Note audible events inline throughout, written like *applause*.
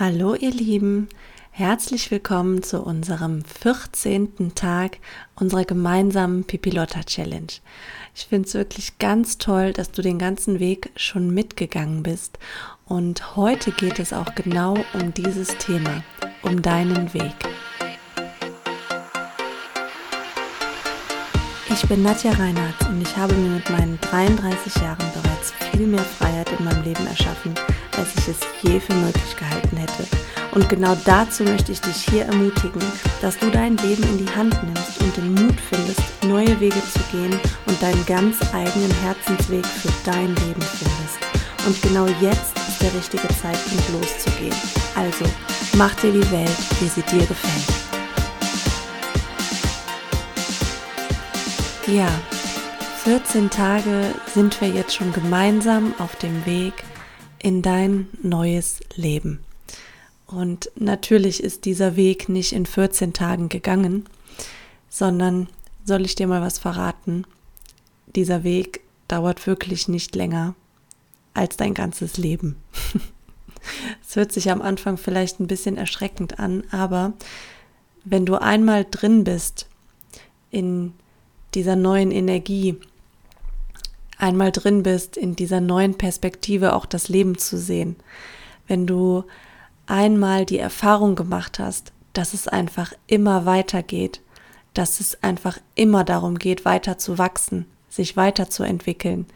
Hallo ihr Lieben, herzlich willkommen zu unserem 14. Tag unserer gemeinsamen Pipilotta Challenge. Ich finde es wirklich ganz toll, dass du den ganzen Weg schon mitgegangen bist und heute geht es auch genau um dieses Thema, um deinen Weg. Ich bin Nadja Reinhardt und ich habe mir mit meinen 33 Jahren bereits viel mehr Freiheit in meinem Leben erschaffen als ich es je für möglich gehalten hätte. Und genau dazu möchte ich dich hier ermutigen, dass du dein Leben in die Hand nimmst und den Mut findest, neue Wege zu gehen und deinen ganz eigenen Herzensweg für dein Leben findest. Und genau jetzt ist der richtige Zeitpunkt loszugehen. Also, mach dir die Welt, wie sie dir gefällt. Ja, 14 Tage sind wir jetzt schon gemeinsam auf dem Weg in dein neues Leben. Und natürlich ist dieser Weg nicht in 14 Tagen gegangen, sondern soll ich dir mal was verraten? Dieser Weg dauert wirklich nicht länger als dein ganzes Leben. *laughs* Es hört sich am Anfang vielleicht ein bisschen erschreckend an, aber wenn du einmal drin bist in dieser neuen Energie, einmal drin bist, in dieser neuen Perspektive auch das Leben zu sehen, wenn du einmal die Erfahrung gemacht hast, dass es einfach immer weitergeht, dass es einfach immer darum geht, weiter zu wachsen, sich weiterzuentwickeln,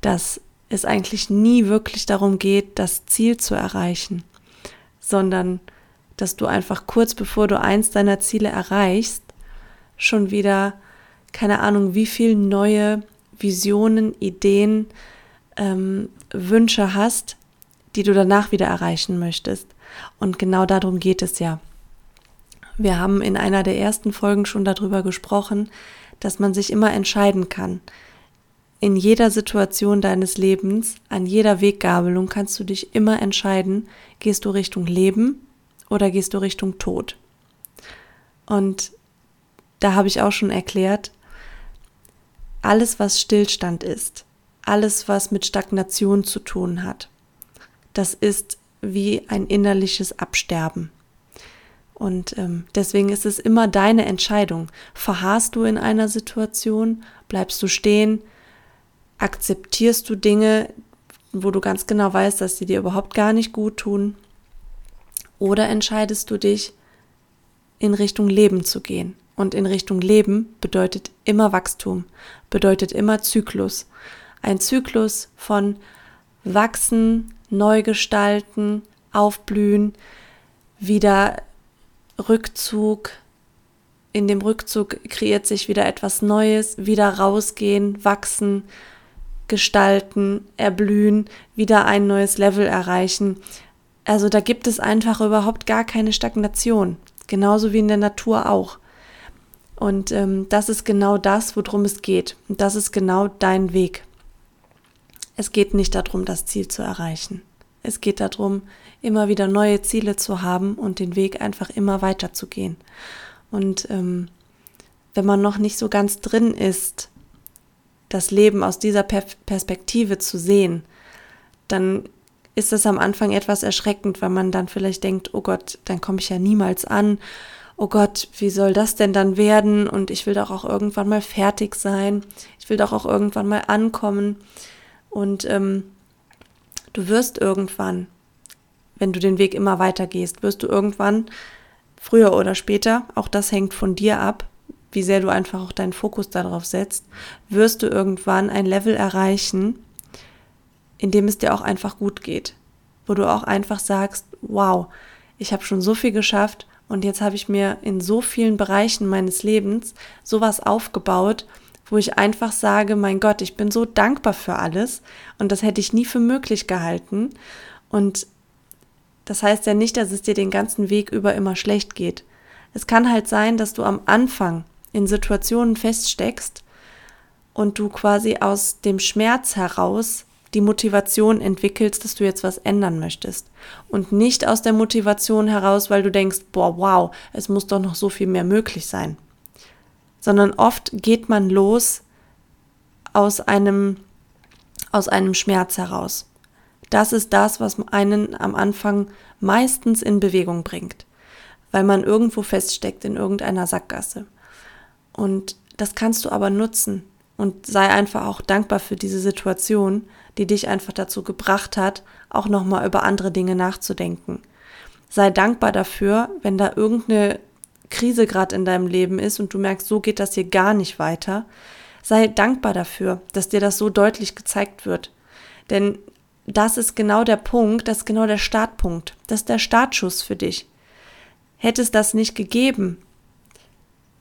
dass es eigentlich nie wirklich darum geht, das Ziel zu erreichen, sondern dass du einfach kurz bevor du eins deiner Ziele erreichst, schon wieder keine Ahnung, wie viel neue Visionen, Ideen, ähm, Wünsche hast, die du danach wieder erreichen möchtest. Und genau darum geht es ja. Wir haben in einer der ersten Folgen schon darüber gesprochen, dass man sich immer entscheiden kann. In jeder Situation deines Lebens, an jeder Weggabelung kannst du dich immer entscheiden, gehst du Richtung Leben oder gehst du Richtung Tod. Und da habe ich auch schon erklärt, alles, was Stillstand ist, alles, was mit Stagnation zu tun hat, das ist wie ein innerliches Absterben. Und ähm, deswegen ist es immer deine Entscheidung. Verharrst du in einer Situation, bleibst du stehen, akzeptierst du Dinge, wo du ganz genau weißt, dass sie dir überhaupt gar nicht gut tun, oder entscheidest du dich, in Richtung Leben zu gehen. Und in Richtung Leben bedeutet immer Wachstum, bedeutet immer Zyklus. Ein Zyklus von Wachsen, Neugestalten, Aufblühen, wieder Rückzug. In dem Rückzug kreiert sich wieder etwas Neues, wieder rausgehen, wachsen, gestalten, erblühen, wieder ein neues Level erreichen. Also da gibt es einfach überhaupt gar keine Stagnation, genauso wie in der Natur auch. Und ähm, das ist genau das, worum es geht. Und das ist genau dein Weg. Es geht nicht darum, das Ziel zu erreichen. Es geht darum, immer wieder neue Ziele zu haben und den Weg einfach immer weiter zu gehen. Und ähm, wenn man noch nicht so ganz drin ist, das Leben aus dieser per Perspektive zu sehen, dann ist es am Anfang etwas erschreckend, weil man dann vielleicht denkt, oh Gott, dann komme ich ja niemals an oh Gott, wie soll das denn dann werden? Und ich will doch auch irgendwann mal fertig sein. Ich will doch auch irgendwann mal ankommen. Und ähm, du wirst irgendwann, wenn du den Weg immer weiter gehst, wirst du irgendwann, früher oder später, auch das hängt von dir ab, wie sehr du einfach auch deinen Fokus darauf setzt, wirst du irgendwann ein Level erreichen, in dem es dir auch einfach gut geht. Wo du auch einfach sagst, wow, ich habe schon so viel geschafft und jetzt habe ich mir in so vielen Bereichen meines Lebens sowas aufgebaut, wo ich einfach sage, mein Gott, ich bin so dankbar für alles und das hätte ich nie für möglich gehalten. Und das heißt ja nicht, dass es dir den ganzen Weg über immer schlecht geht. Es kann halt sein, dass du am Anfang in Situationen feststeckst und du quasi aus dem Schmerz heraus die Motivation entwickelst, dass du jetzt was ändern möchtest. Und nicht aus der Motivation heraus, weil du denkst, boah, wow, es muss doch noch so viel mehr möglich sein. Sondern oft geht man los aus einem, aus einem Schmerz heraus. das ist das, was einen am Anfang meistens in Bewegung bringt, weil man irgendwo feststeckt in irgendeiner Sackgasse. Und das kannst du aber nutzen und sei einfach auch dankbar für diese Situation, die dich einfach dazu gebracht hat, auch nochmal über andere Dinge nachzudenken. Sei dankbar dafür, wenn da irgendeine Krise gerade in deinem Leben ist und du merkst, so geht das hier gar nicht weiter. Sei dankbar dafür, dass dir das so deutlich gezeigt wird. Denn das ist genau der Punkt, das ist genau der Startpunkt, das ist der Startschuss für dich. Hätte es das nicht gegeben,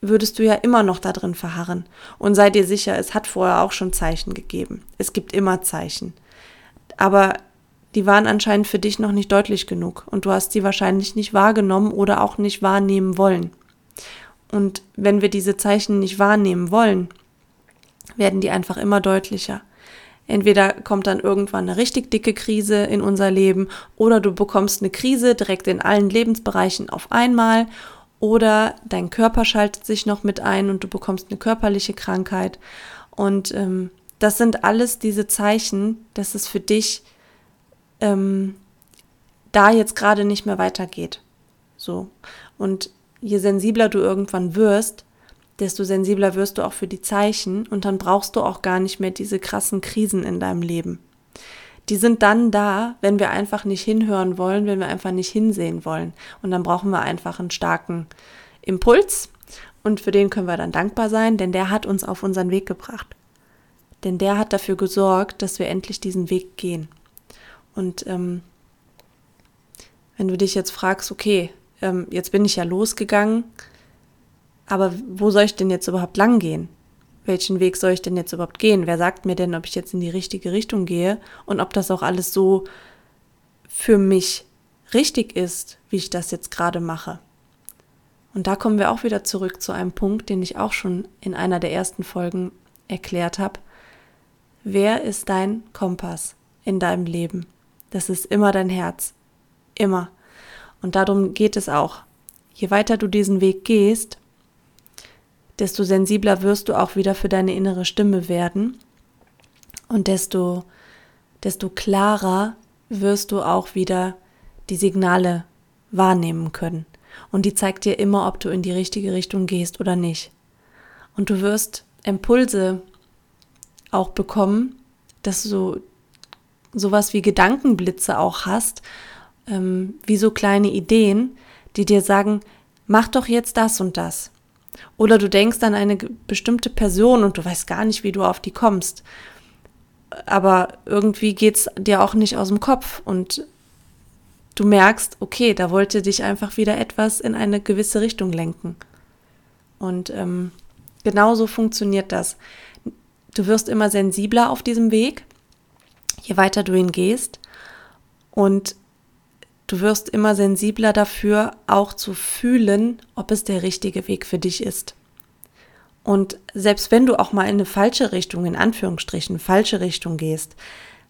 würdest du ja immer noch da drin verharren. Und sei dir sicher, es hat vorher auch schon Zeichen gegeben. Es gibt immer Zeichen. Aber die waren anscheinend für dich noch nicht deutlich genug und du hast sie wahrscheinlich nicht wahrgenommen oder auch nicht wahrnehmen wollen. Und wenn wir diese Zeichen nicht wahrnehmen wollen, werden die einfach immer deutlicher. Entweder kommt dann irgendwann eine richtig dicke Krise in unser Leben oder du bekommst eine Krise direkt in allen Lebensbereichen auf einmal oder dein Körper schaltet sich noch mit ein und du bekommst eine körperliche Krankheit. Und ähm, das sind alles diese Zeichen, dass es für dich ähm, da jetzt gerade nicht mehr weitergeht. So. Und je sensibler du irgendwann wirst, desto sensibler wirst du auch für die Zeichen und dann brauchst du auch gar nicht mehr diese krassen Krisen in deinem Leben. Die sind dann da, wenn wir einfach nicht hinhören wollen, wenn wir einfach nicht hinsehen wollen. Und dann brauchen wir einfach einen starken Impuls und für den können wir dann dankbar sein, denn der hat uns auf unseren Weg gebracht. Denn der hat dafür gesorgt, dass wir endlich diesen Weg gehen. Und ähm, wenn du dich jetzt fragst, okay, ähm, jetzt bin ich ja losgegangen, aber wo soll ich denn jetzt überhaupt lang gehen? Welchen Weg soll ich denn jetzt überhaupt gehen? Wer sagt mir denn, ob ich jetzt in die richtige Richtung gehe und ob das auch alles so für mich richtig ist, wie ich das jetzt gerade mache? Und da kommen wir auch wieder zurück zu einem Punkt, den ich auch schon in einer der ersten Folgen erklärt habe. Wer ist dein Kompass in deinem Leben? Das ist immer dein Herz. Immer. Und darum geht es auch. Je weiter du diesen Weg gehst, desto sensibler wirst du auch wieder für deine innere Stimme werden und desto, desto klarer wirst du auch wieder die Signale wahrnehmen können. Und die zeigt dir immer, ob du in die richtige Richtung gehst oder nicht. Und du wirst Impulse auch bekommen, dass du sowas wie Gedankenblitze auch hast, ähm, wie so kleine Ideen, die dir sagen, mach doch jetzt das und das. Oder du denkst an eine bestimmte Person und du weißt gar nicht, wie du auf die kommst. Aber irgendwie geht es dir auch nicht aus dem Kopf und du merkst, okay, da wollte dich einfach wieder etwas in eine gewisse Richtung lenken. Und ähm, genauso funktioniert das. Du wirst immer sensibler auf diesem Weg, je weiter du ihn gehst. Und du wirst immer sensibler dafür, auch zu fühlen, ob es der richtige Weg für dich ist. Und selbst wenn du auch mal in eine falsche Richtung, in Anführungsstrichen, falsche Richtung gehst,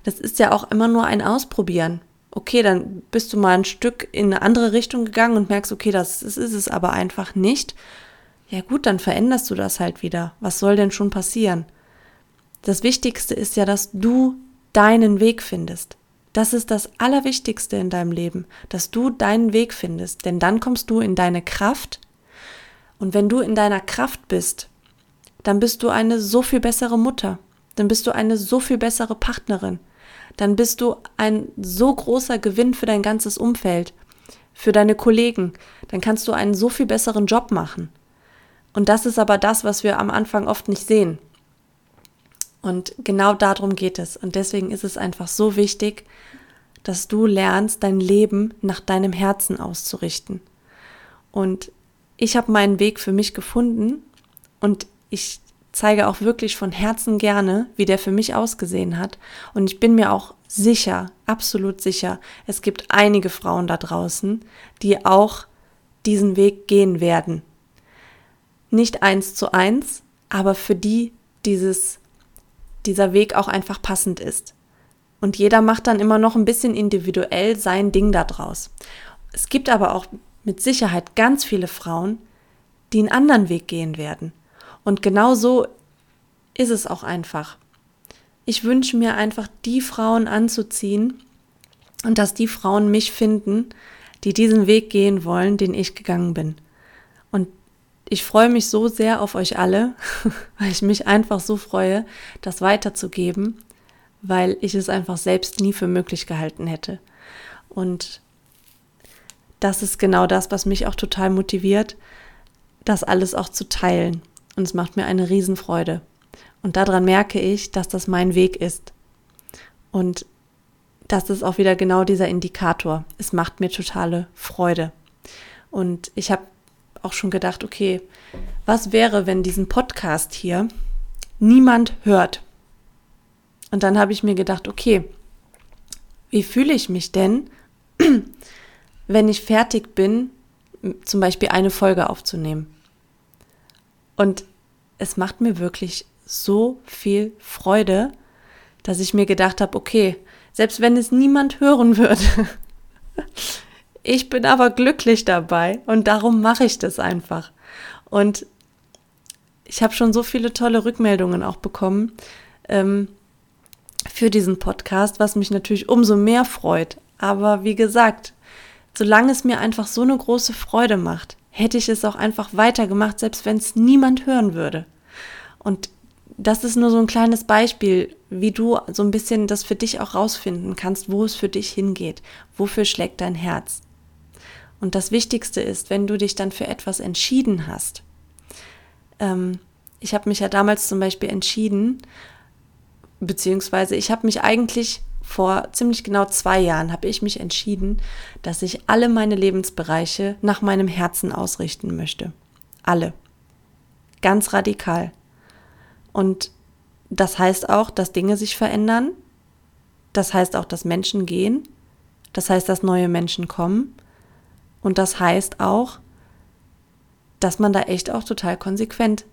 das ist ja auch immer nur ein Ausprobieren. Okay, dann bist du mal ein Stück in eine andere Richtung gegangen und merkst, okay, das, das ist es aber einfach nicht. Ja gut, dann veränderst du das halt wieder. Was soll denn schon passieren? Das Wichtigste ist ja, dass du deinen Weg findest. Das ist das Allerwichtigste in deinem Leben, dass du deinen Weg findest, denn dann kommst du in deine Kraft. Und wenn du in deiner Kraft bist, dann bist du eine so viel bessere Mutter, dann bist du eine so viel bessere Partnerin, dann bist du ein so großer Gewinn für dein ganzes Umfeld, für deine Kollegen, dann kannst du einen so viel besseren Job machen. Und das ist aber das, was wir am Anfang oft nicht sehen. Und genau darum geht es. Und deswegen ist es einfach so wichtig, dass du lernst, dein Leben nach deinem Herzen auszurichten. Und ich habe meinen Weg für mich gefunden und ich zeige auch wirklich von Herzen gerne, wie der für mich ausgesehen hat. Und ich bin mir auch sicher, absolut sicher, es gibt einige Frauen da draußen, die auch diesen Weg gehen werden. Nicht eins zu eins, aber für die dieses dieser Weg auch einfach passend ist. Und jeder macht dann immer noch ein bisschen individuell sein Ding daraus. Es gibt aber auch mit Sicherheit ganz viele Frauen, die einen anderen Weg gehen werden. Und genau so ist es auch einfach. Ich wünsche mir einfach, die Frauen anzuziehen, und dass die Frauen mich finden, die diesen Weg gehen wollen, den ich gegangen bin. Und ich freue mich so sehr auf euch alle, *laughs* weil ich mich einfach so freue, das weiterzugeben, weil ich es einfach selbst nie für möglich gehalten hätte. Und das ist genau das, was mich auch total motiviert, das alles auch zu teilen. Und es macht mir eine Riesenfreude. Und daran merke ich, dass das mein Weg ist. Und das ist auch wieder genau dieser Indikator. Es macht mir totale Freude. Und ich habe auch schon gedacht, okay, was wäre, wenn diesen Podcast hier niemand hört? Und dann habe ich mir gedacht, okay, wie fühle ich mich denn, *clears throat* wenn ich fertig bin, zum Beispiel eine Folge aufzunehmen? Und es macht mir wirklich so viel Freude, dass ich mir gedacht habe, okay, selbst wenn es niemand hören *laughs* würde, ich bin aber glücklich dabei und darum mache ich das einfach. Und ich habe schon so viele tolle Rückmeldungen auch bekommen ähm, für diesen Podcast, was mich natürlich umso mehr freut. Aber wie gesagt, solange es mir einfach so eine große Freude macht, hätte ich es auch einfach weitergemacht, selbst wenn es niemand hören würde. Und das ist nur so ein kleines Beispiel, wie du so ein bisschen das für dich auch rausfinden kannst, wo es für dich hingeht. Wofür schlägt dein Herz? Und das Wichtigste ist, wenn du dich dann für etwas entschieden hast. Ähm, ich habe mich ja damals zum Beispiel entschieden, beziehungsweise ich habe mich eigentlich vor ziemlich genau zwei Jahren habe ich mich entschieden, dass ich alle meine Lebensbereiche nach meinem Herzen ausrichten möchte. Alle. Ganz radikal. Und das heißt auch, dass Dinge sich verändern. Das heißt auch, dass Menschen gehen. Das heißt, dass neue Menschen kommen. Und das heißt auch, dass man da echt auch total konsequent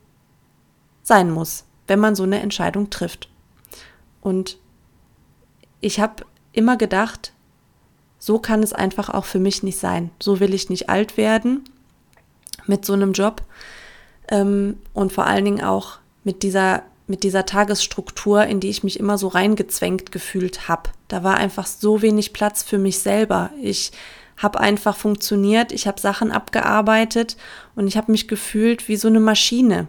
sein muss, wenn man so eine Entscheidung trifft. Und ich habe immer gedacht, so kann es einfach auch für mich nicht sein. So will ich nicht alt werden mit so einem Job ähm, und vor allen Dingen auch mit dieser mit dieser Tagesstruktur, in die ich mich immer so reingezwängt gefühlt habe. Da war einfach so wenig Platz für mich selber. Ich habe einfach funktioniert, ich habe Sachen abgearbeitet und ich habe mich gefühlt wie so eine Maschine.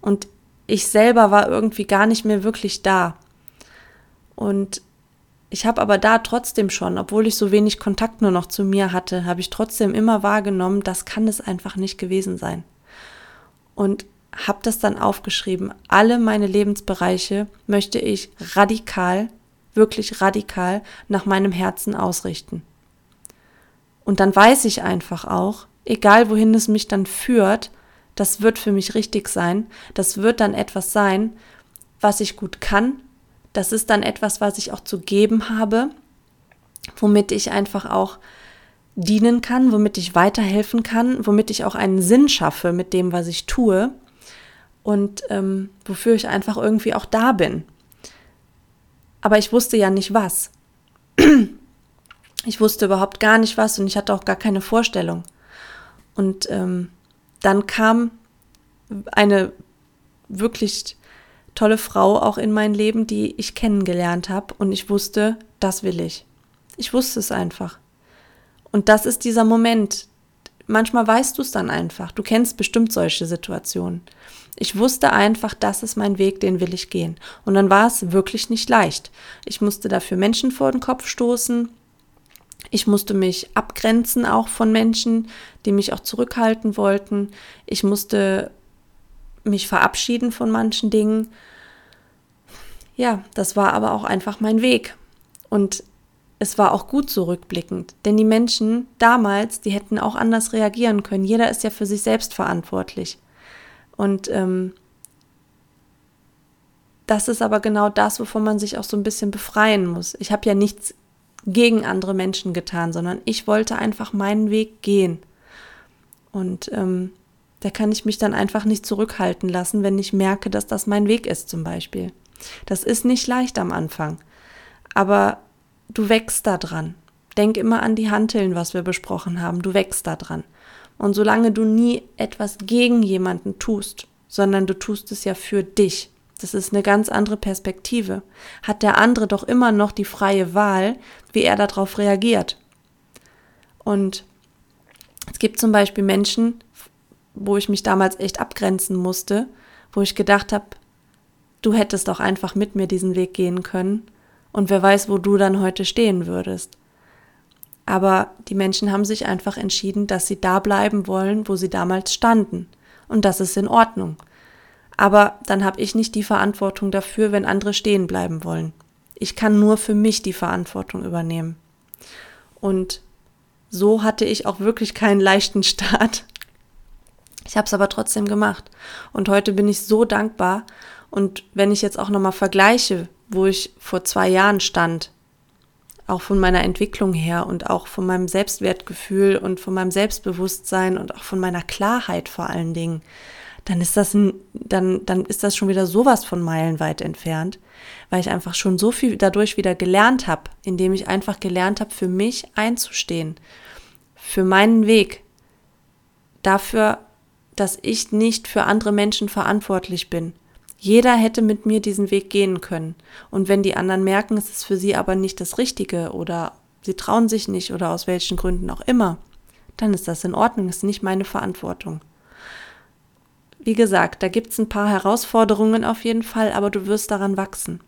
Und ich selber war irgendwie gar nicht mehr wirklich da. Und ich habe aber da trotzdem schon, obwohl ich so wenig Kontakt nur noch zu mir hatte, habe ich trotzdem immer wahrgenommen, das kann es einfach nicht gewesen sein. Und habe das dann aufgeschrieben. Alle meine Lebensbereiche möchte ich radikal, wirklich radikal nach meinem Herzen ausrichten. Und dann weiß ich einfach auch, egal wohin es mich dann führt, das wird für mich richtig sein. Das wird dann etwas sein, was ich gut kann. Das ist dann etwas, was ich auch zu geben habe, womit ich einfach auch dienen kann, womit ich weiterhelfen kann, womit ich auch einen Sinn schaffe mit dem, was ich tue und ähm, wofür ich einfach irgendwie auch da bin. Aber ich wusste ja nicht was. *clears throat* Ich wusste überhaupt gar nicht was und ich hatte auch gar keine Vorstellung. Und ähm, dann kam eine wirklich tolle Frau auch in mein Leben, die ich kennengelernt habe und ich wusste, das will ich. Ich wusste es einfach. Und das ist dieser Moment. Manchmal weißt du es dann einfach. Du kennst bestimmt solche Situationen. Ich wusste einfach, das ist mein Weg, den will ich gehen. Und dann war es wirklich nicht leicht. Ich musste dafür Menschen vor den Kopf stoßen. Ich musste mich abgrenzen auch von Menschen, die mich auch zurückhalten wollten. Ich musste mich verabschieden von manchen Dingen. Ja, das war aber auch einfach mein Weg. Und es war auch gut zurückblickend, denn die Menschen damals, die hätten auch anders reagieren können. Jeder ist ja für sich selbst verantwortlich. Und ähm, das ist aber genau das, wovon man sich auch so ein bisschen befreien muss. Ich habe ja nichts gegen andere Menschen getan, sondern ich wollte einfach meinen Weg gehen. Und ähm, da kann ich mich dann einfach nicht zurückhalten lassen, wenn ich merke, dass das mein Weg ist zum Beispiel. Das ist nicht leicht am Anfang, aber du wächst da dran. Denk immer an die Hanteln, was wir besprochen haben. Du wächst da dran. Und solange du nie etwas gegen jemanden tust, sondern du tust es ja für dich, Das ist eine ganz andere Perspektive. Hat der andere doch immer noch die freie Wahl, wie er darauf reagiert. Und es gibt zum Beispiel Menschen, wo ich mich damals echt abgrenzen musste, wo ich gedacht habe, du hättest doch einfach mit mir diesen Weg gehen können und wer weiß, wo du dann heute stehen würdest. Aber die Menschen haben sich einfach entschieden, dass sie da bleiben wollen, wo sie damals standen. Und das ist in Ordnung. Aber dann habe ich nicht die Verantwortung dafür, wenn andere stehen bleiben wollen. Ich kann nur für mich die Verantwortung übernehmen. Und so hatte ich auch wirklich keinen leichten Start. Ich habe es aber trotzdem gemacht. Und heute bin ich so dankbar. Und wenn ich jetzt auch nochmal vergleiche, wo ich vor zwei Jahren stand, auch von meiner Entwicklung her und auch von meinem Selbstwertgefühl und von meinem Selbstbewusstsein und auch von meiner Klarheit vor allen Dingen, dann ist das ein, dann, dann ist das schon wieder sowas von meilenweit entfernt, weil ich einfach schon so viel dadurch wieder gelernt habe, indem ich einfach gelernt habe, für mich einzustehen, für meinen Weg, dafür, dass ich nicht für andere Menschen verantwortlich bin. Jeder hätte mit mir diesen Weg gehen können. Und wenn die anderen merken, es ist für sie aber nicht das Richtige oder sie trauen sich nicht oder aus welchen Gründen auch immer, dann ist das in Ordnung, ist nicht meine Verantwortung. Wie gesagt, da gibt es ein paar Herausforderungen auf jeden Fall, aber du wirst daran wachsen.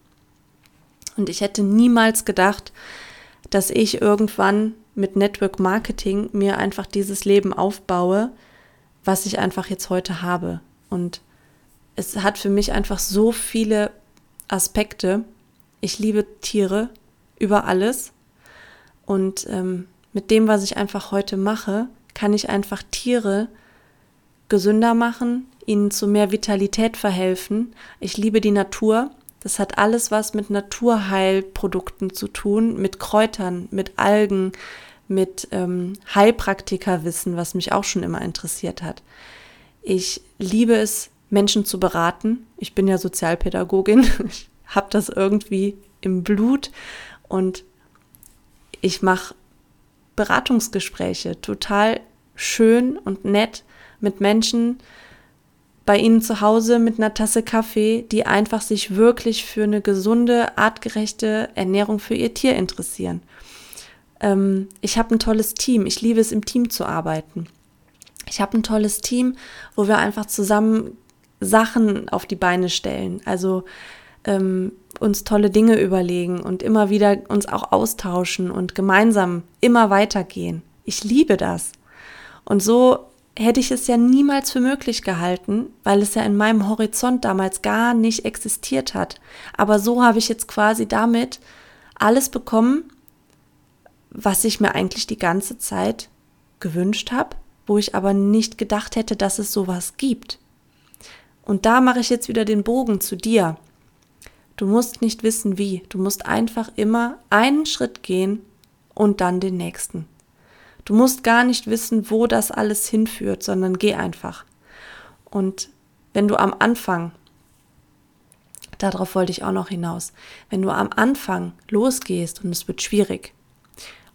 Und ich hätte niemals gedacht, dass ich irgendwann mit Network Marketing mir einfach dieses Leben aufbaue, was ich einfach jetzt heute habe. Und es hat für mich einfach so viele Aspekte. Ich liebe Tiere über alles. Und ähm, mit dem, was ich einfach heute mache, kann ich einfach Tiere gesünder machen, ihnen zu mehr Vitalität verhelfen. Ich liebe die Natur. Das hat alles was mit Naturheilprodukten zu tun, mit Kräutern, mit Algen, mit ähm, Heilpraktikerwissen, was mich auch schon immer interessiert hat. Ich liebe es, Menschen zu beraten. Ich bin ja Sozialpädagogin, *laughs* ich habe das irgendwie im Blut und ich mache Beratungsgespräche total schön und nett mit Menschen bei ihnen zu Hause mit einer Tasse Kaffee, die einfach sich wirklich für eine gesunde, artgerechte Ernährung für ihr Tier interessieren. Ähm, ich habe ein tolles Team. Ich liebe es, im Team zu arbeiten. Ich habe ein tolles Team, wo wir einfach zusammen Sachen auf die Beine stellen. Also ähm, uns tolle Dinge überlegen und immer wieder uns auch austauschen und gemeinsam immer weitergehen. Ich liebe das. Und so hätte ich es ja niemals für möglich gehalten, weil es ja in meinem Horizont damals gar nicht existiert hat. Aber so habe ich jetzt quasi damit alles bekommen, was ich mir eigentlich die ganze Zeit gewünscht habe, wo ich aber nicht gedacht hätte, dass es sowas gibt. Und da mache ich jetzt wieder den Bogen zu dir. Du musst nicht wissen wie, du musst einfach immer einen Schritt gehen und dann den nächsten. Du musst gar nicht wissen, wo das alles hinführt, sondern geh einfach. Und wenn du am Anfang, darauf wollte ich auch noch hinaus, wenn du am Anfang losgehst und es wird schwierig,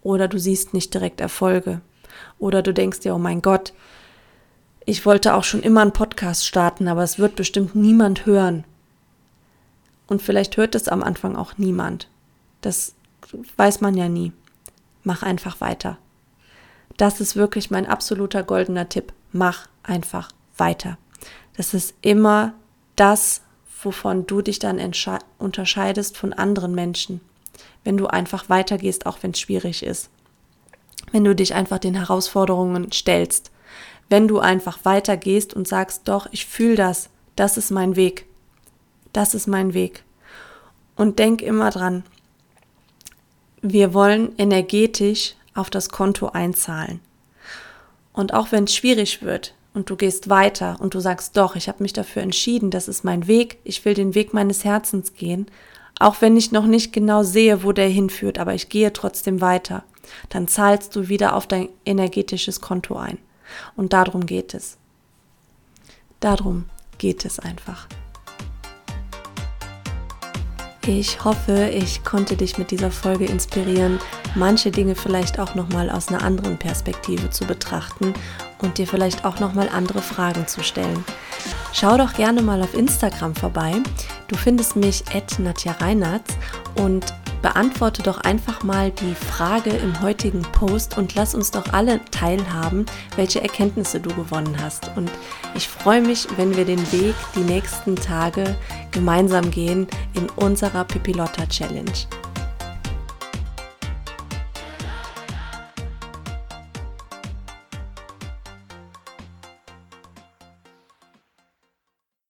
oder du siehst nicht direkt Erfolge, oder du denkst dir, oh mein Gott, ich wollte auch schon immer einen Podcast starten, aber es wird bestimmt niemand hören. Und vielleicht hört es am Anfang auch niemand. Das weiß man ja nie. Mach einfach weiter. Das ist wirklich mein absoluter goldener Tipp. Mach einfach weiter. Das ist immer das, wovon du dich dann unterscheidest von anderen Menschen. Wenn du einfach weitergehst, auch wenn es schwierig ist. Wenn du dich einfach den Herausforderungen stellst wenn du einfach weitergehst und sagst, doch, ich fühle das, das ist mein Weg, das ist mein Weg. Und denk immer dran, wir wollen energetisch auf das Konto einzahlen. Und auch wenn es schwierig wird und du gehst weiter und du sagst, doch, ich habe mich dafür entschieden, das ist mein Weg, ich will den Weg meines Herzens gehen, auch wenn ich noch nicht genau sehe, wo der hinführt, aber ich gehe trotzdem weiter, dann zahlst du wieder auf dein energetisches Konto ein. Und darum geht es. Darum geht es einfach. Ich hoffe, ich konnte dich mit dieser Folge inspirieren, manche Dinge vielleicht auch noch mal aus einer anderen Perspektive zu betrachten und dir vielleicht auch noch mal andere Fragen zu stellen. Schau doch gerne mal auf Instagram vorbei. Du findest mich at Nadja Reinhardt und beantworte doch einfach mal die Frage im heutigen Post und lass uns doch alle teilhaben, welche Erkenntnisse du gewonnen hast. Und ich freue mich, wenn wir den Weg die nächsten Tage gemeinsam gehen in unserer Pipilotta Challenge.